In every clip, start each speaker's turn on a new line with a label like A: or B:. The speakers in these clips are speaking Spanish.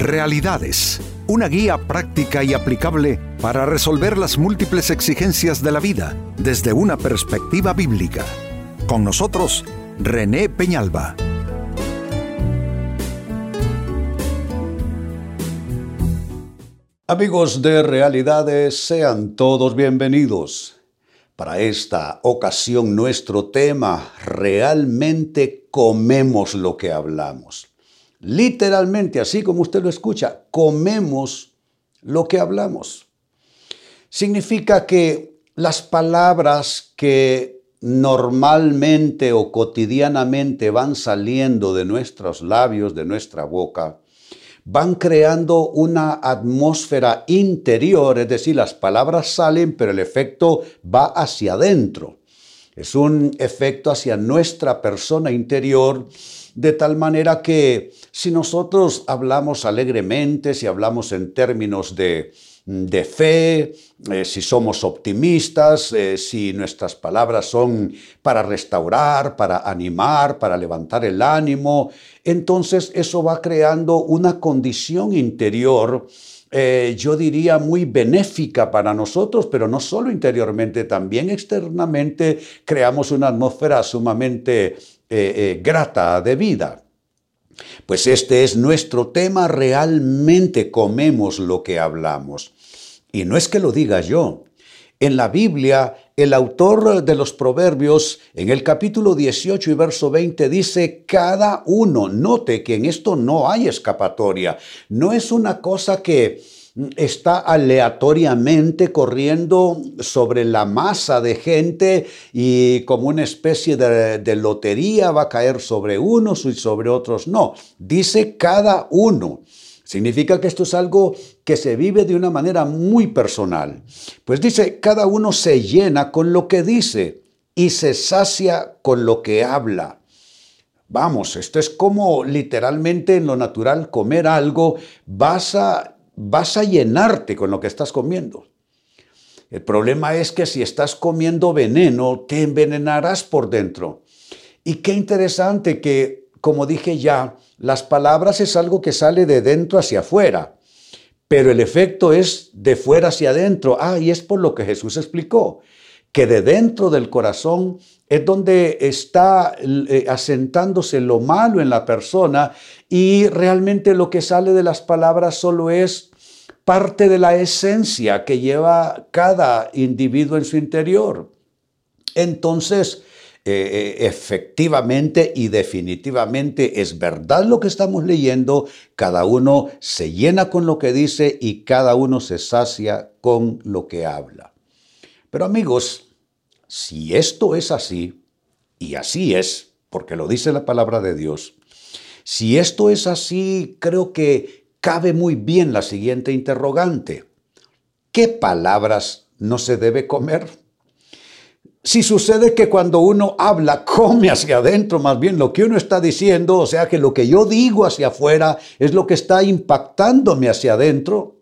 A: Realidades, una guía práctica y aplicable para resolver las múltiples exigencias de la vida desde una perspectiva bíblica. Con nosotros, René Peñalba.
B: Amigos de Realidades, sean todos bienvenidos. Para esta ocasión nuestro tema, realmente comemos lo que hablamos. Literalmente, así como usted lo escucha, comemos lo que hablamos. Significa que las palabras que normalmente o cotidianamente van saliendo de nuestros labios, de nuestra boca, van creando una atmósfera interior, es decir, las palabras salen, pero el efecto va hacia adentro. Es un efecto hacia nuestra persona interior, de tal manera que si nosotros hablamos alegremente, si hablamos en términos de, de fe, eh, si somos optimistas, eh, si nuestras palabras son para restaurar, para animar, para levantar el ánimo, entonces eso va creando una condición interior, eh, yo diría, muy benéfica para nosotros, pero no solo interiormente, también externamente creamos una atmósfera sumamente grata de vida. Pues este es nuestro tema, realmente comemos lo que hablamos. Y no es que lo diga yo. En la Biblia, el autor de los Proverbios, en el capítulo 18 y verso 20, dice, cada uno, note que en esto no hay escapatoria, no es una cosa que está aleatoriamente corriendo sobre la masa de gente y como una especie de, lotería va a caer sobre unos y sobre otros. No, dice cada uno. Significa que esto es algo que se vive de una manera muy personal. Pues dice, cada uno se llena con lo que dice y se sacia con lo que habla. Vamos, esto es como literalmente en lo natural comer algo, vas a vas a llenarte con lo que estás comiendo. El problema es que si estás comiendo veneno, te envenenarás por dentro. Y qué interesante que, como dije ya, las palabras es algo que sale de dentro hacia afuera, pero el efecto es de fuera hacia adentro. Ah, y es por lo que Jesús explicó, que de dentro del corazón es donde está eh, asentándose lo malo en la persona y realmente lo que sale de las palabras solo es parte de la esencia que lleva cada individuo en su interior. Entonces, eh, eh, efectivamente y definitivamente es verdad lo que estamos leyendo, cada uno se llena con lo que dice y cada uno se sacia con lo que habla. Pero amigos, si esto es así, y así es, porque lo dice la palabra de Dios, si esto es así, creo que cabe muy bien la siguiente interrogante. ¿Qué palabras no se debe comer? Si sucede que cuando uno habla, come hacia adentro, más bien lo que uno está diciendo, o sea que lo que yo digo hacia afuera es lo que está impactándome hacia adentro.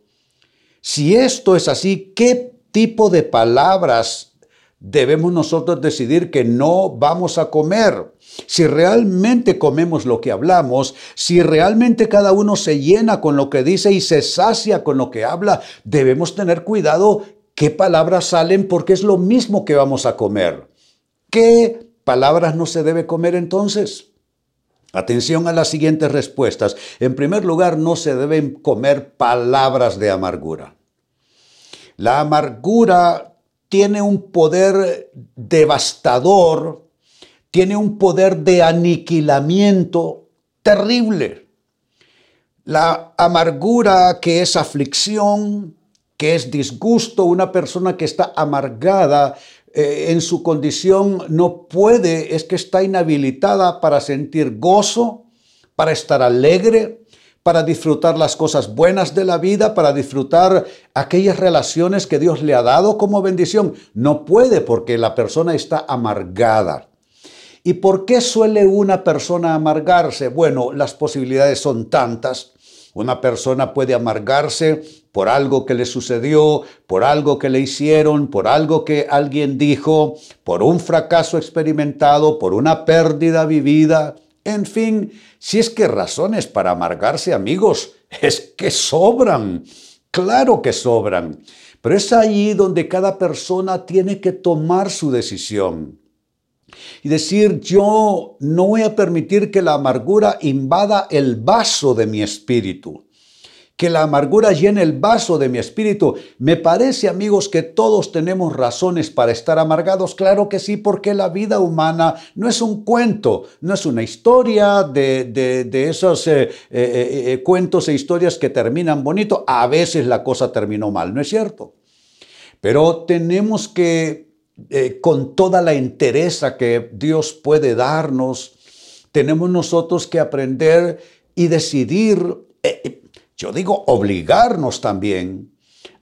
B: Si esto es así, ¿qué tipo de palabras debemos nosotros decidir que no vamos a comer? Si realmente comemos lo que hablamos, si realmente cada uno se llena con lo que dice y se sacia con lo que habla, debemos tener cuidado qué palabras salen porque es lo mismo que vamos a comer. ¿Qué palabras no se debe comer entonces? Atención a las siguientes respuestas. En primer lugar, no se deben comer palabras de amargura. La amargura tiene un poder devastador tiene un poder de aniquilamiento terrible. La amargura que es aflicción, que es disgusto, una persona que está amargada eh, en su condición no puede, es que está inhabilitada para sentir gozo, para estar alegre, para disfrutar las cosas buenas de la vida, para disfrutar aquellas relaciones que Dios le ha dado como bendición. No puede porque la persona está amargada. ¿Y por qué suele una persona amargarse? Bueno, las posibilidades son tantas. Una persona puede amargarse por algo que le sucedió, por algo que le hicieron, por algo que alguien dijo, por un fracaso experimentado, por una pérdida vivida. En fin, Si es que razones para amargarse, amigos, es que sobran. Claro que sobran. Pero es ahí donde cada persona tiene que tomar su decisión. Y decir, yo no voy a permitir que la amargura invada el vaso de mi espíritu que la amargura llene el vaso de mi espíritu. Me parece, amigos, que todos tenemos razones para estar amargados. Claro que sí, porque la vida humana no es un cuento, no es una historia de, esos eh, eh, eh, cuentos e historias que terminan bonito. A veces la cosa terminó mal, ¿no es cierto? Pero tenemos que, con toda la entereza que Dios puede darnos, tenemos nosotros que aprender y decidir yo digo obligarnos también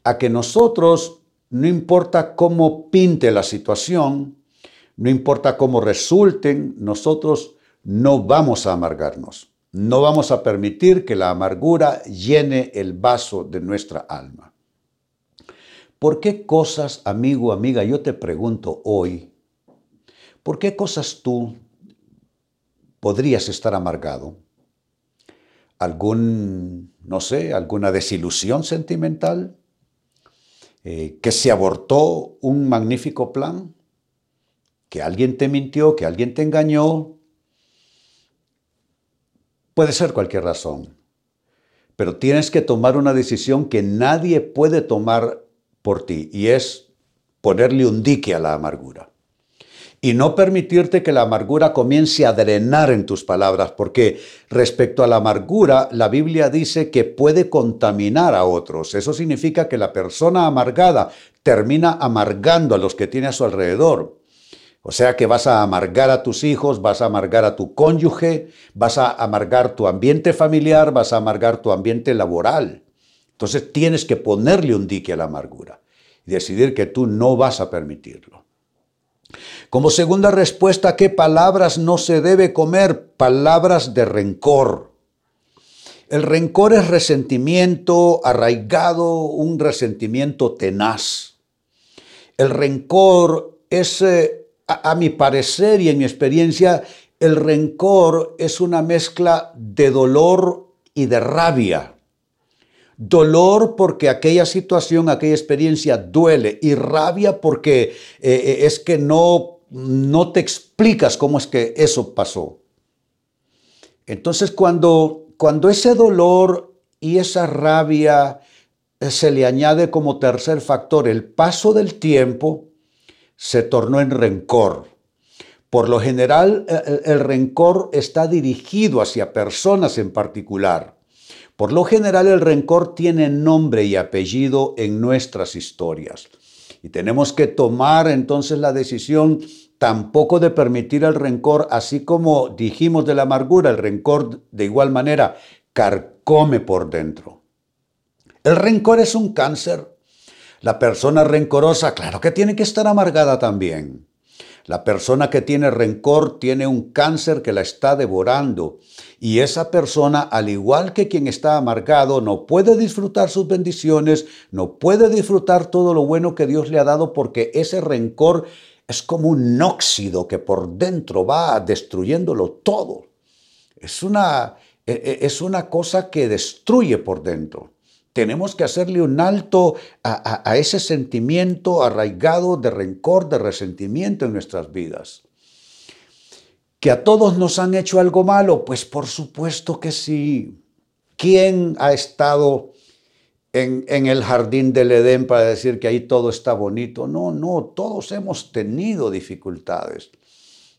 B: a que nosotros, no importa cómo pinte la situación, no importa cómo resulten, nosotros no vamos a amargarnos. No vamos a permitir que la amargura llene el vaso de nuestra alma. ¿Por qué cosas, amigo, amiga, yo te pregunto hoy, ¿por qué cosas tú podrías estar amargado? Algún, no sé, alguna desilusión sentimental, eh, que se abortó un magnífico plan, que alguien te mintió, que alguien te engañó. Puede ser cualquier razón, pero tienes que tomar una decisión que nadie puede tomar por ti y es ponerle un dique a la amargura y no permitirte que la amargura comience a drenar en tus palabras, porque respecto a la amargura, la Biblia dice que puede contaminar a otros. Eso significa que la persona amargada termina amargando a los que tiene a su alrededor. O sea que vas a amargar a tus hijos, vas a amargar a tu cónyuge, vas a amargar tu ambiente familiar, vas a amargar tu ambiente laboral. Entonces tienes que ponerle un dique a la amargura y decidir que tú no vas a permitirlo. Como segunda respuesta, ¿qué palabras no se debe comer? Palabras de rencor. El rencor es resentimiento arraigado, un resentimiento tenaz. El rencor es, eh, a, a mi parecer y en mi experiencia, el rencor es una mezcla de dolor y de rabia. Dolor porque aquella situación, aquella experiencia duele y rabia porque eh, eh, es que no, no te explicas cómo es que eso pasó. Entonces cuando, cuando ese dolor y esa rabia eh, se le añade como tercer factor el paso del tiempo, se tornó en rencor. Por lo general, el rencor está dirigido hacia personas en particular. Por lo general el rencor tiene nombre y apellido en nuestras historias. Y tenemos que tomar entonces la decisión tampoco de permitir el rencor, así como dijimos de la amargura, el rencor de igual manera carcome por dentro. El rencor es un cáncer. La persona rencorosa, claro que tiene que estar amargada también. La persona que tiene rencor tiene un cáncer que la está devorando y esa persona, al igual que quien está amargado, no puede disfrutar sus bendiciones, no puede disfrutar todo lo bueno que Dios le ha dado porque ese rencor es como un óxido que por dentro va destruyéndolo todo. Es una, e, e, es una cosa que destruye por dentro. Tenemos que hacerle un alto a, ese sentimiento arraigado de rencor, de resentimiento en nuestras vidas. ¿Que a todos nos han hecho algo malo? Pues por supuesto que sí. ¿Quién ha estado en, en, el jardín del Edén para decir que ahí todo está bonito? No, no, todos hemos tenido dificultades.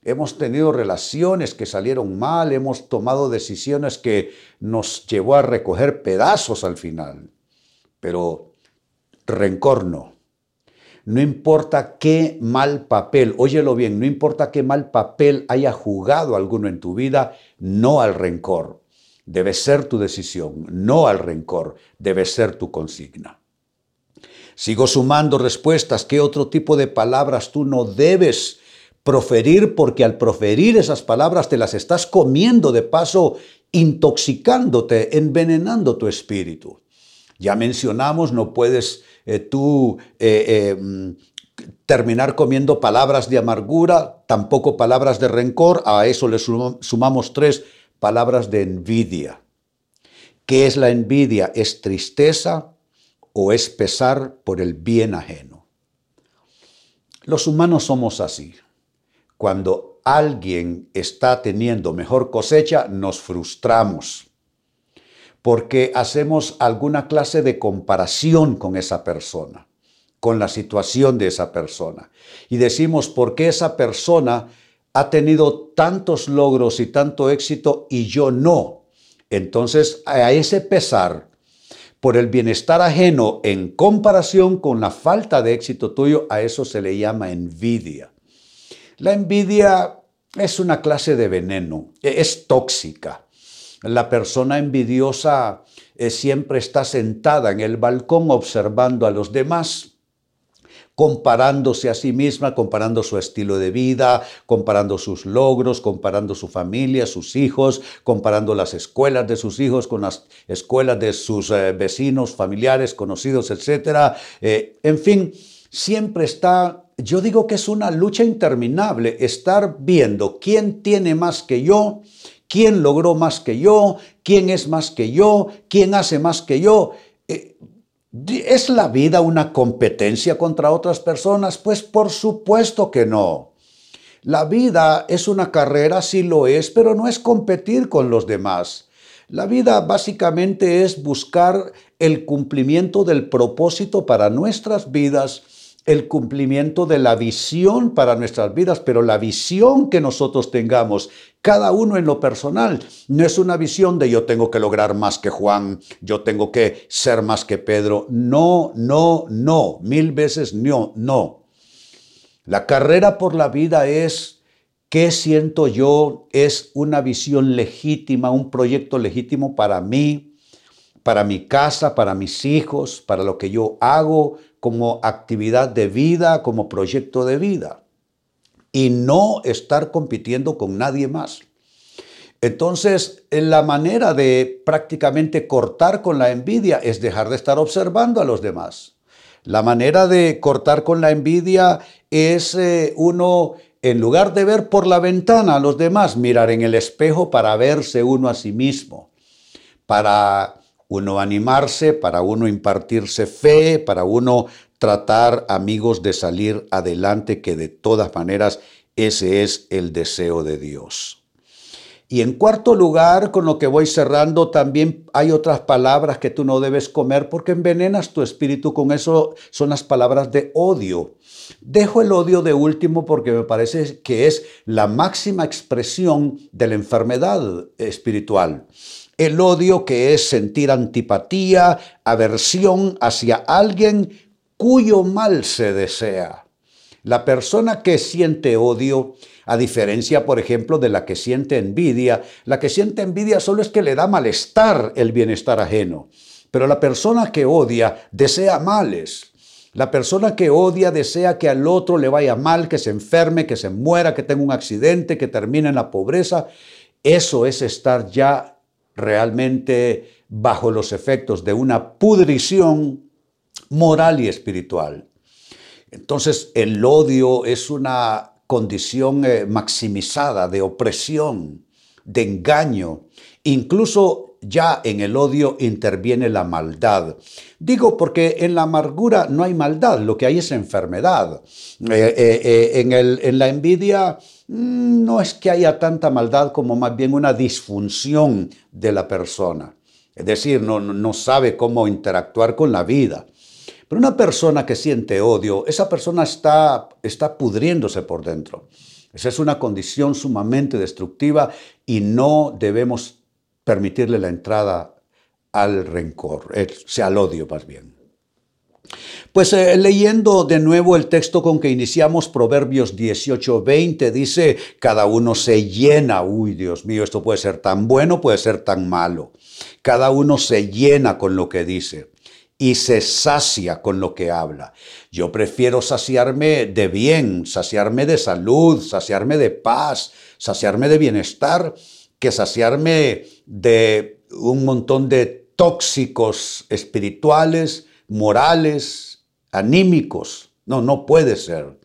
B: Hemos tenido relaciones que salieron mal, hemos tomado decisiones que nos llevó a recoger pedazos al final. Pero rencor no. No importa qué mal papel, óyelo bien, no importa qué mal papel haya jugado alguno en tu vida, no al rencor. Debe ser tu decisión, no al rencor, debe ser tu consigna. Sigo sumando respuestas. ¿Qué otro tipo de palabras tú no debes proferir porque al proferir esas palabras te las estás comiendo de paso, intoxicándote, envenenando tu espíritu. Ya mencionamos, no puedes eh, tú eh, eh, terminar comiendo palabras de amargura, tampoco palabras de rencor, a eso le sumamos tres, palabras de envidia. ¿Qué es la envidia? ¿Es tristeza o es pesar por el bien ajeno? Los humanos somos así. Cuando alguien está teniendo mejor cosecha, nos frustramos porque hacemos alguna clase de comparación con esa persona, con la situación de esa persona. Y decimos, ¿por qué esa persona ha tenido tantos logros y tanto éxito y yo no? Entonces, a ese pesar por el bienestar ajeno en comparación con la falta de éxito tuyo, a eso se le llama envidia. La envidia es una clase de veneno, e-, es tóxica. La persona envidiosa eh, siempre está sentada en el balcón observando a los demás comparándose a sí misma, comparando su estilo de vida, comparando sus logros, comparando su familia, sus hijos, comparando las escuelas de sus hijos con las escuelas de sus eh, vecinos, familiares, conocidos, etc. Eh, en fin, siempre está, yo digo que es una lucha interminable, estar viendo quién tiene más que yo, quién logró más que yo, quién es más que yo, quién hace más que yo. Eh, ¿Es la vida una competencia contra otras personas? Pues por supuesto que no. La vida es una carrera, sí lo es, pero no es competir con los demás. La vida básicamente es buscar el cumplimiento del propósito para nuestras vidas el cumplimiento de la visión para nuestras vidas, pero la visión que nosotros tengamos, cada uno en lo personal, no es una visión de yo tengo que lograr más que Juan, yo tengo que ser más que Pedro. No, no, no, mil veces no, no. La carrera por la vida es, ¿qué siento yo? Es una visión legítima, un proyecto legítimo para mí, para mi casa, para mis hijos, para lo que yo hago, como actividad de vida, como proyecto de vida, y no estar compitiendo con nadie más. Entonces, la manera de prácticamente cortar con la envidia es dejar de estar observando a los demás. La manera de cortar con la envidia es eh, uno, en lugar de ver por la ventana a los demás, mirar en el espejo para verse uno a sí mismo, para uno animarse, para uno impartirse fe, para uno tratar, amigos, de salir adelante, que de todas maneras ese es el deseo de Dios. Y en cuarto lugar, con lo que voy cerrando, también hay otras palabras que tú no debes comer porque envenenas tu espíritu con eso, son las palabras de odio. Dejo el odio de último porque me parece que es la máxima expresión de la enfermedad espiritual. El odio que es sentir antipatía, aversión hacia alguien cuyo mal se desea. La persona que siente odio, a diferencia, por ejemplo, de la que siente envidia, la que siente envidia solo es que le da malestar el bienestar ajeno. Pero la persona que odia desea males. La persona que odia desea que al otro le vaya mal, que se enferme, que se muera, que tenga un accidente, que termine en la pobreza. Eso es estar ya realmente bajo los efectos de una pudrición moral y espiritual. Entonces el odio es una condición eh, maximizada de opresión, de engaño. Incluso ya en el odio interviene la maldad. Digo porque en la amargura no hay maldad, lo que hay es enfermedad. Eh, eh, en, la envidia no es que haya tanta maldad como más bien una disfunción de la persona. Es decir, no, no sabe cómo interactuar con la vida. Pero una persona que siente odio, esa persona está, está pudriéndose por dentro. Esa es una condición sumamente destructiva y no debemos permitirle la entrada al rencor, eh, sea al odio más bien. Pues eh, leyendo de nuevo el texto con que iniciamos, Proverbios 18:20, dice, cada uno se llena, uy Dios mío, esto puede ser tan bueno, puede ser tan malo. Cada uno se llena con lo que dice y se sacia con lo que habla. Yo prefiero saciarme de bien, saciarme de salud, saciarme de paz, saciarme de bienestar, que saciarme de un montón de tóxicos espirituales, morales, anímicos. No, no puede ser.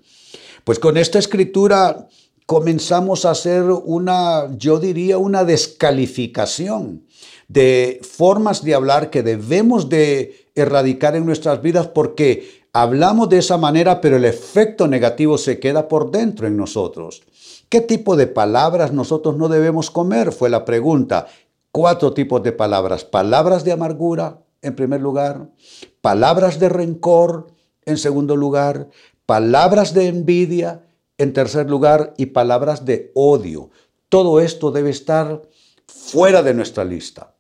B: Pues con esta escritura comenzamos a hacer una, yo diría, una descalificación de formas de hablar que debemos de erradicar en nuestras vidas porque hablamos de esa manera, pero el efecto negativo se queda por dentro en nosotros. ¿Qué tipo de palabras nosotros no debemos comer? Fue la pregunta. Cuatro tipos de palabras. Palabras de amargura, en primer lugar. Palabras de rencor, en segundo lugar. Palabras de envidia, en tercer lugar. Y palabras de odio. Todo esto debe estar fuera de nuestra lista.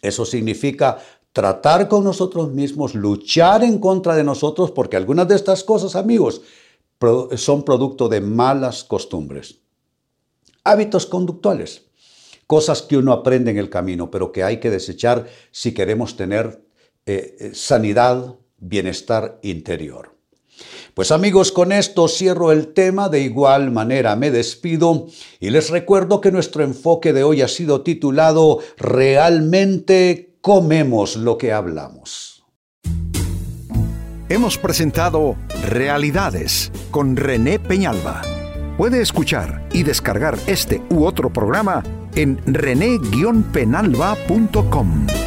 B: Eso significa tratar con nosotros mismos, luchar en contra de nosotros, porque algunas de estas cosas, amigos, son producto de malas costumbres. Hábitos conductuales, cosas que uno aprende en el camino, pero que hay que desechar si queremos tener eh, eh, sanidad, bienestar interior. Pues amigos, con esto cierro el tema, de igual manera me despido y les recuerdo que nuestro enfoque de hoy ha sido titulado Realmente comemos lo que hablamos.
A: Hemos presentado Realidades con René Peñalba. Puede escuchar y descargar este u otro programa en rene-penalba.com.